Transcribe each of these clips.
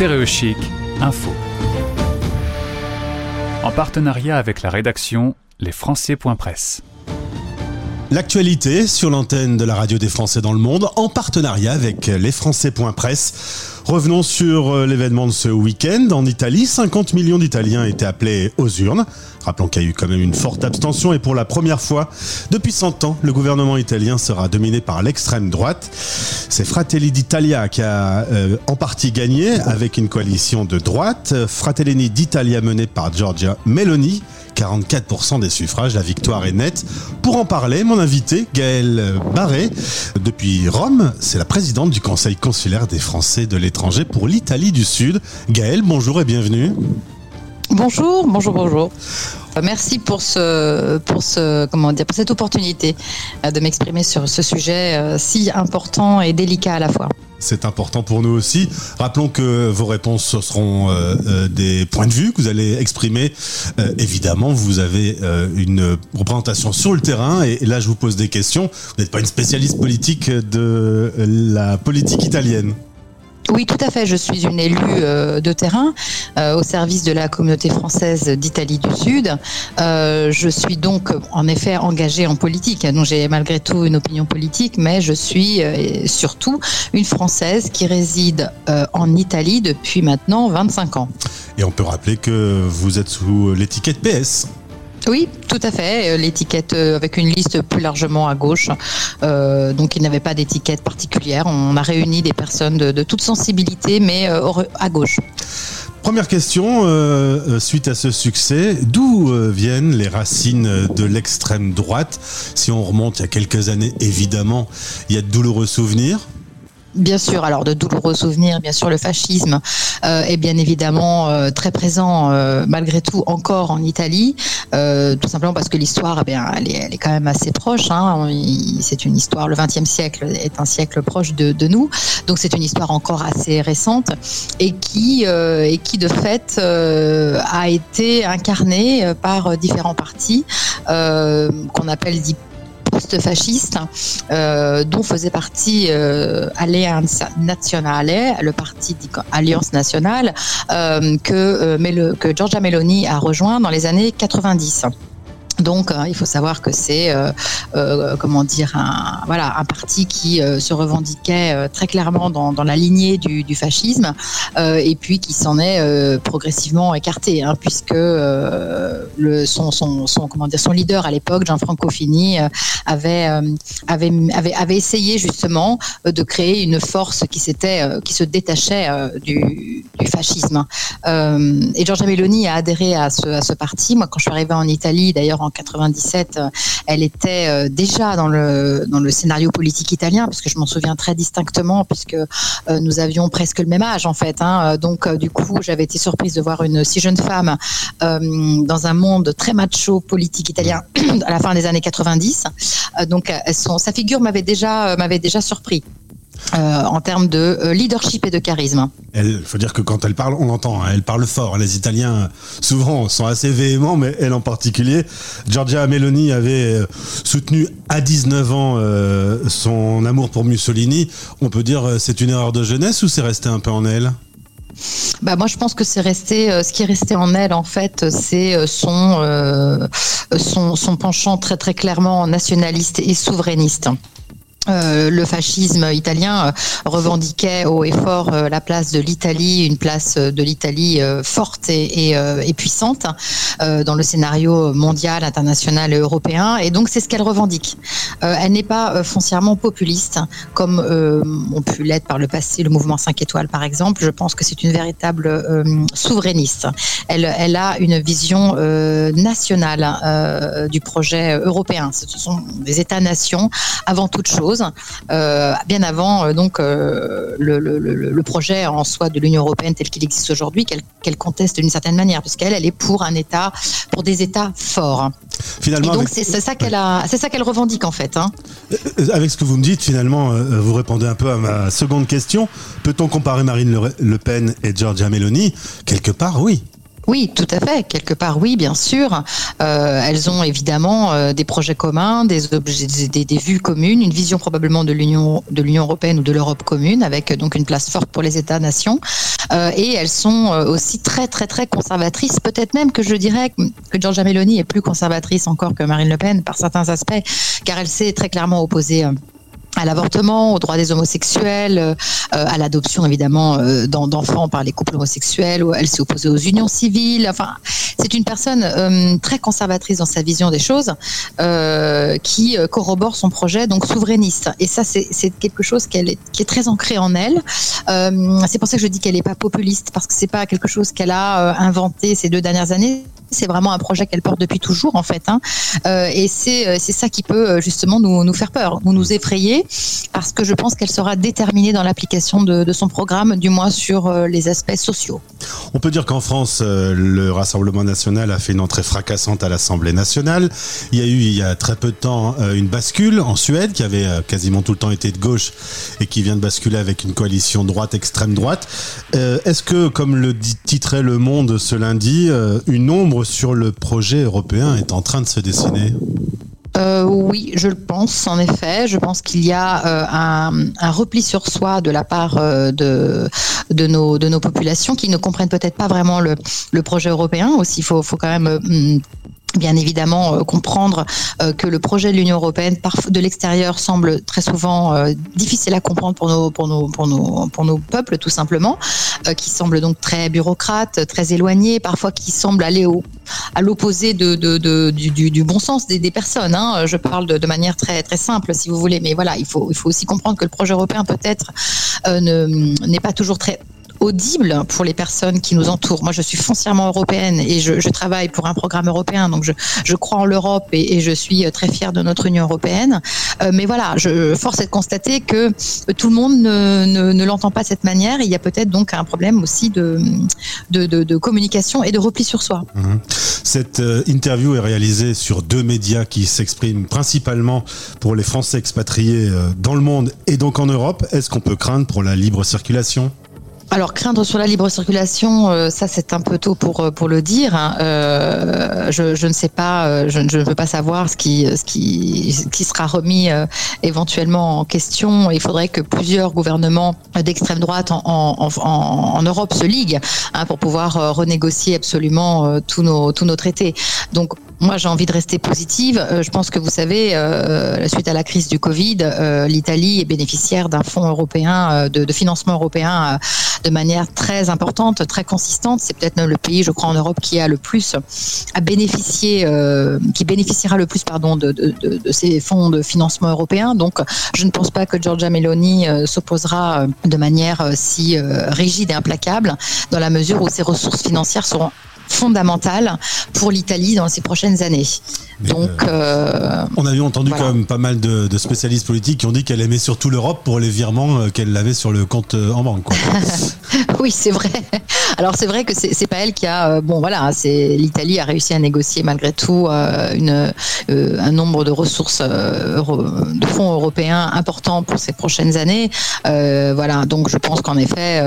Stéréochic, info. En partenariat avec la rédaction lesfrançais.presse. L'actualité sur l'antenne de la radio des Français dans le monde en partenariat avec lesfrançais.presse. Revenons sur euh, l'événement de ce week-end. En Italie, 50 millions d'Italiens étaient appelés aux urnes. Rappelons qu'il y a eu quand même une forte abstention et pour la première fois depuis 100 ans, le gouvernement italien sera dominé par l'extrême droite. C'est Fratelli d'Italia qui a euh, en partie gagné avec une coalition de droite. Fratelli d'Italia menée par Giorgia Meloni 44% des suffrages. La victoire est nette. Pour en parler, mon invité, Gaëlle Barré, depuis Rome, c'est la présidente du Conseil consulaire des Français de l'étranger pour l'Italie du Sud. Gaëlle, bonjour et bienvenue. Bonjour, bonjour, bonjour. Merci pour ce, pour ce, comment dire, pour cette opportunité euh, de m'exprimer sur ce sujet euh, si important et délicat à la fois. C'est important pour nous aussi. Rappelons que vos réponses seront euh, des points de vue que vous allez exprimer. évidemment, vous avez une représentation sur le terrain et là, je vous pose des questions. Vous n'êtes pas une spécialiste politique de la politique italienne. Oui, tout à fait. Je suis une élue euh, de terrain euh, au service de la communauté française d'Italie du Sud. Euh, je suis donc en effet engagée en politique. Donc j'ai malgré tout une opinion politique, mais je suis surtout une Française qui réside en Italie depuis maintenant 25 ans. Et on peut rappeler que vous êtes sous l'étiquette PS. Oui, tout à fait. Euh, l'étiquette euh, avec une liste plus largement à gauche. Euh, donc il n'avait pas d'étiquette particulière. On a réuni des personnes de, de toute sensibilité, mais à gauche. Première question, suite à ce succès, d'où viennent les racines de l'extrême droite? Si on remonte il y a quelques années, évidemment, il y a de douloureux souvenirs. Bien sûr, alors de douloureux souvenirs, bien sûr, le fascisme euh, est bien évidemment euh, très présent euh, malgré tout encore en Italie, tout simplement parce que l'histoire, eh bien, elle est, quand même assez proche. Hein, c'est une histoire, le XXe siècle est un siècle proche de, nous, donc c'est une histoire encore assez récente et qui, et qui de fait a été incarnée par différents partis qu'on appelle post-fasciste, euh, dont faisait partie euh, Alliance Nazionale, le parti Alliance Nationale, euh, que, que Giorgia Meloni a rejoint dans les années 90. Donc, euh, il faut savoir que c'est, euh, euh, comment dire, un, voilà, un parti qui se revendiquait très clairement dans, dans la lignée du, fascisme, et puis qui s'en est progressivement écarté, hein, puisque le, son, son, comment dire, son leader à l'époque, Gianfranco Fini, avait, avait, avait, avait, essayé justement de créer une force qui s'était, qui se détachait du, du fascisme. et Giorgia Meloni a adhéré à ce, à ce parti. Moi, quand je suis arrivée en Italie, d'ailleurs en 97, euh, elle était euh, déjà dans le, dans le scénario politique italien, parce que je m'en souviens très distinctement, puisque euh, nous avions presque le même âge en fait. Hein. Donc du coup, j'avais été surprise de voir une si jeune femme dans un monde très macho politique italien à la fin des années 90. donc sa figure m'avait déjà, m'avait déjà surpris. Euh, en termes de euh, leadership et de charisme. Il faut dire que quand elle parle, on l'entend, hein, elle parle fort. Les Italiens, souvent, sont assez véhéments, mais elle en particulier. Giorgia Meloni avait euh, soutenu à 19 ans son amour pour Mussolini. On peut dire c'est une erreur de jeunesse ou c'est resté un peu en elle? Bah moi je pense que c'est resté ce qui est resté en elle en fait c'est son, son son penchant très très clairement nationaliste et souverainiste. Euh, le fascisme italien euh, revendiquait haut et fort euh, la place de l'Italie, une place de l'Italie forte et, puissante dans le scénario mondial, international et européen. Et donc c'est ce qu'elle revendique. elle n'est pas foncièrement populiste, comme on pu l'être par le passé le mouvement 5 étoiles par exemple. Je pense que c'est une véritable souverainiste. Elle, a une vision nationale du projet européen. Ce sont des États-nations avant toute chose euh, bien avant euh, donc euh, le, projet en soi de l'Union européenne tel qu'il existe aujourd'hui, qu'elle conteste d'une certaine manière, puisqu'elle elle est pour un État, pour des États forts. Finalement, et donc c'est ça qu'elle a, c'est ça qu'elle revendique en fait. Hein. Avec ce que vous me dites, finalement, vous répondez un peu à ma seconde question. Peut-on comparer Marine Le Pen et Giorgia Meloni? Quelque part, oui. Oui, tout à fait. Quelque part, oui, bien sûr. Euh, elles ont évidemment euh, des projets communs, des, objets, des, des, vues communes, une vision probablement de l'Union européenne ou de l'Europe commune, avec donc une place forte pour les États-nations. Euh, et elles sont euh, aussi très, très, très conservatrices. Peut-être même que je dirais que Giorgia Meloni est plus conservatrice encore que Marine Le Pen par certains aspects, car elle s'est très clairement opposée à l'avortement, aux droits des homosexuels, euh, à l'adoption évidemment euh, d'enfants par les couples homosexuels. Où elle s'est opposée aux unions civiles. Enfin, c'est une personne euh, très conservatrice dans sa vision des choses, qui corrobore son projet donc souverainiste. Et ça, c'est quelque chose qui est très ancré en elle. c'est pour ça que je dis qu'elle n'est pas populiste parce que c'est pas quelque chose qu'elle a inventé ces deux dernières années c'est vraiment un projet qu'elle porte depuis toujours en fait. Hein. Euh, et c'est euh, c'est ça qui peut euh, justement nous, nous faire peur, ou nous effrayer, parce que je pense qu'elle sera déterminée dans l'application de, de, son programme, du moins sur les aspects sociaux. On peut dire qu'en France, le Rassemblement national a fait une entrée fracassante à l'Assemblée nationale. Il y a eu il y a très peu de temps une bascule en Suède qui avait quasiment tout le temps été de gauche et qui vient de basculer avec une coalition droite extrême droite. Est-ce que, comme le titrait Le Monde ce lundi, une ombre sur le projet européen est en train de se dessiner euh, oui, je le pense, en effet. Je pense qu'il y a euh, un, repli sur soi de la part euh, de, de, nos, de nos populations qui ne comprennent peut-être pas vraiment le, le projet européen. Aussi, il faut, faut quand même bien évidemment euh, comprendre euh, que le projet de l'Union européenne de l'extérieur semble très souvent euh, difficile à comprendre pour nos pour nos peuples tout simplement qui semble donc très bureaucrate très éloigné parfois qui semble aller au à l'opposé du, bon sens des, personnes hein. je parle de, manière très simple si vous voulez mais voilà il faut aussi comprendre que le projet européen peut-être ne n'est pas toujours très audible pour les personnes qui nous entourent. Moi, je suis foncièrement européenne et je, travaille pour un programme européen, donc je, je crois en l'Europe et, je suis très fière de notre Union européenne. Euh, mais voilà, je force est de constater que tout le monde ne, ne, l'entend pas de cette manière. Il y a peut-être donc un problème aussi de, de, de, communication et de repli sur soi. Mmh. Cette euh, interview est réalisée sur deux médias qui s'expriment principalement pour les Français expatriés euh, dans le monde et donc en Europe. Est-ce qu'on peut craindre pour la libre circulation? Alors craindre sur la libre circulation, euh, ça c'est un peu tôt pour euh, pour le dire. Hein. Euh, je, ne sais pas, je, ne veux pas savoir ce qui ce qui qui sera remis éventuellement en question. Il faudrait que plusieurs gouvernements d'extrême droite en, en, en, en, Europe se liguent hein, pour pouvoir renégocier absolument tous nos tous nos traités. Donc moi, j'ai envie de rester positive. Euh, je pense que vous savez, euh, suite à la crise du Covid, euh, l'Italie est bénéficiaire d'un fonds européen, euh, de, financement européen euh, de manière très importante, très consistante. C'est peut-être le pays, je crois, en Europe qui a le plus à bénéficier, qui bénéficiera le plus, pardon, de, de, de, ces fonds de financement européen. Donc, je ne pense pas que Giorgia Meloni s'opposera de manière si rigide et implacable, dans la mesure où ses ressources financières seront fondamentale pour l'Italie dans ces prochaines années. Donc, euh, on a entendu voilà. quand même pas mal de, de, spécialistes politiques qui ont dit qu'elle aimait surtout l'Europe pour les virements euh, qu'elle avait sur le compte euh, en banque. oui, c'est vrai. Alors c'est vrai que c'est pas elle qui a bon voilà, c'est l'Italie a réussi à négocier malgré tout une, un nombre de ressources de fonds européens importants pour ces prochaines années. voilà, donc je pense qu'en effet,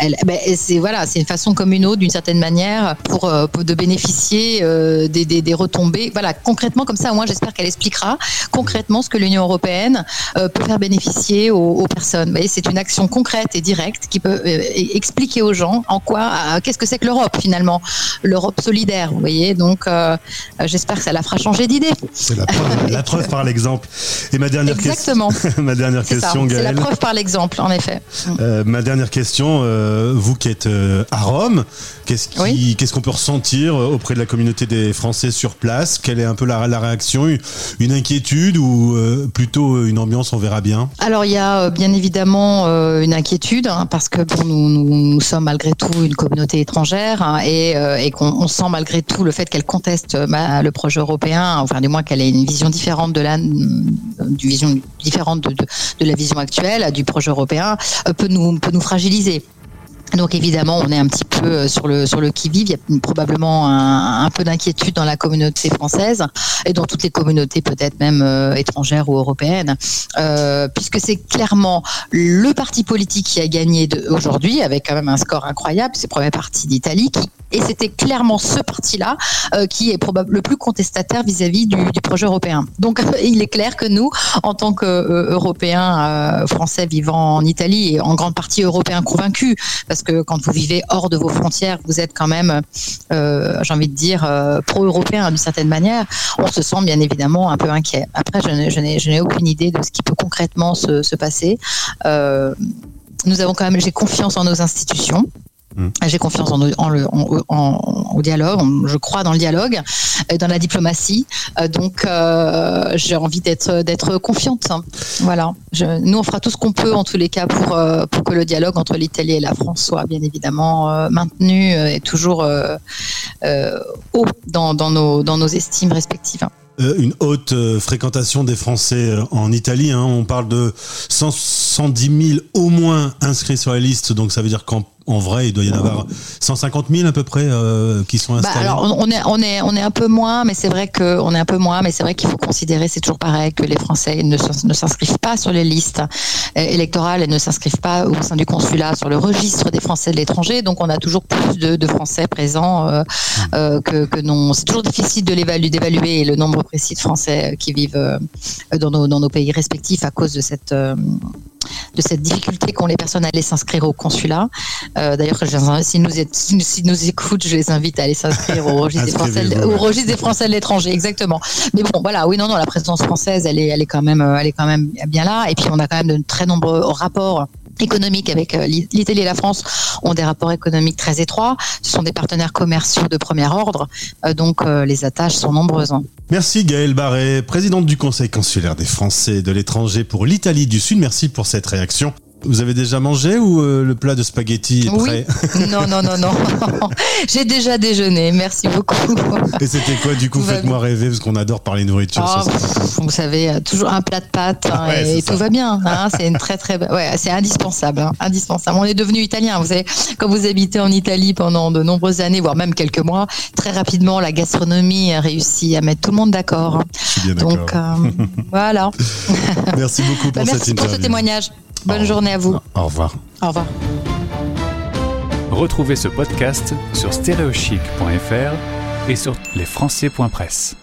elle, ben, c'est voilà, c'est une façon comme une autre d'une certaine manière pour, de bénéficier des, des, retombées. Voilà, concrètement, comme ça, moi, j'espère qu'elle expliquera concrètement ce que l'Union européenne euh, peut faire bénéficier aux, aux personnes. C'est une action concrète et directe qui peut euh, expliquer aux gens en quoi, euh, qu'est-ce que c'est que l'Europe finalement, l'Europe solidaire. Vous voyez, donc euh, j'espère que ça la fera changer d'idée. C'est la preuve, la preuve par l'exemple. Et ma dernière Exactement. question, ma dernière question, C'est la preuve par l'exemple, en effet. Euh, ma dernière question, vous qui êtes à Rome, qu'est-ce qu'on oui. qu peut ressentir auprès de la communauté des Français sur place? quelle est un peu la, la réaction? Une inquiétude ou euh, plutôt une ambiance On verra bien? Alors il y a euh, bien évidemment euh, une inquiétude hein, parce que bon, nous, nous, sommes malgré tout une communauté étrangère hein, et, euh, et qu'on sent malgré tout le fait qu'elle conteste bah, le projet européen, enfin du moins qu'elle ait une vision différente de la, du vision différente de la vision actuelle du projet européen peut nous peut nous fragiliser. Donc évidemment, on est un petit peu euh, sur le sur le qui vive. Il y a probablement un, peu d'inquiétude dans la communauté française et dans toutes les communautés, peut-être même euh, étrangères ou européennes, euh, puisque c'est clairement le parti politique qui a gagné aujourd'hui avec quand même un score incroyable. C'est le premier parti d'Italie qui Et c'était clairement ce parti-là qui est probablement le plus contestataire vis-à-vis du, projet européen. Donc il est clair que nous, en tant qu'Européens français vivant en Italie et en grande partie européens convaincus, parce que quand vous vivez hors de vos frontières, vous êtes quand même, j'ai envie de dire, pro-européen d'une certaine manière, on se sent bien évidemment un peu inquiet. Après, je n'ai aucune idée de ce qui peut concrètement se, se passer. Euh, nous avons quand même, j'ai confiance en nos institutions. Mm. J'ai confiance en, en le, en, au dialogue, je crois dans le dialogue, et dans la diplomatie. Euh, donc, euh, j'ai envie d'être d'être confiante. Voilà. Je, nous, on fera tout ce qu'on peut en tous les cas pour euh, pour que le dialogue entre l'Italie et la France soit bien évidemment maintenu et toujours haut dans, dans nos dans nos estimes respectives. une haute fréquentation des Français en Italie. Hein. On parle de 110 000 au moins inscrits sur la liste, donc ça veut dire qu'en en vrai, il doit y en avoir 150 000 à peu près euh, qui sont bah, installés. alors, on est, on est, on est un peu moins, mais c'est vrai que on est un peu moins, mais c'est vrai qu'il faut considérer, c'est toujours pareil, que les Français ne, ne s'inscrivent pas sur les listes euh, électorales et ne s'inscrivent pas au sein du consulat sur le registre des Français de l'étranger. Donc, on a toujours plus de, de Français présents euh, euh, que, que non. C'est toujours difficile de l'évaluer, d'évaluer le nombre précis de Français qui vivent dans nos, dans nos pays respectifs à cause de cette de cette difficulté qu'ont les personnes à aller s'inscrire au consulat. Euh, D'ailleurs, s'ils nous, si nous écoutent, je les invite à aller s'inscrire au registre des Français, au registre des Français de l'étranger, exactement. Mais bon, voilà, oui, non, non, la présidence française, elle est, elle est quand même, elle est quand même bien là. Et puis, on a quand même de très nombreux rapports économiques avec euh, l'Italie et la France ont des rapports économiques très étroits. Ce sont des partenaires commerciaux de premier ordre, euh, donc euh, les attaches sont nombreuses. Merci Gaëlle Barré, présidente du Conseil consulaire des Français de l'étranger pour l'Italie du Sud. Merci pour cette réaction. Vous avez déjà mangé ou euh, le plat de spaghetti est prêt Non, non, non, non. J'ai déjà déjeuné. Merci beaucoup. Et c'était quoi du coup Faites-moi rêver parce qu'on adore parler nourriture. Oh, vous savez, euh, toujours un plat de pâtes hein, et, tout va bien. Hein, c'est une très très, ouais, c'est indispensable, hein, indispensable. On est devenu italien. Vous savez, quand vous habitez en Italie pendant de nombreuses années, voire même quelques mois, très rapidement la gastronomie a réussi à mettre tout le monde d'accord. Donc euh, voilà. Merci beaucoup pour bah, cette interview. Merci pour ce témoignage. Bonne journée à vous. Au revoir. Au revoir. Retrouvez ce podcast sur stereochic.fr et sur lesfrançais.press.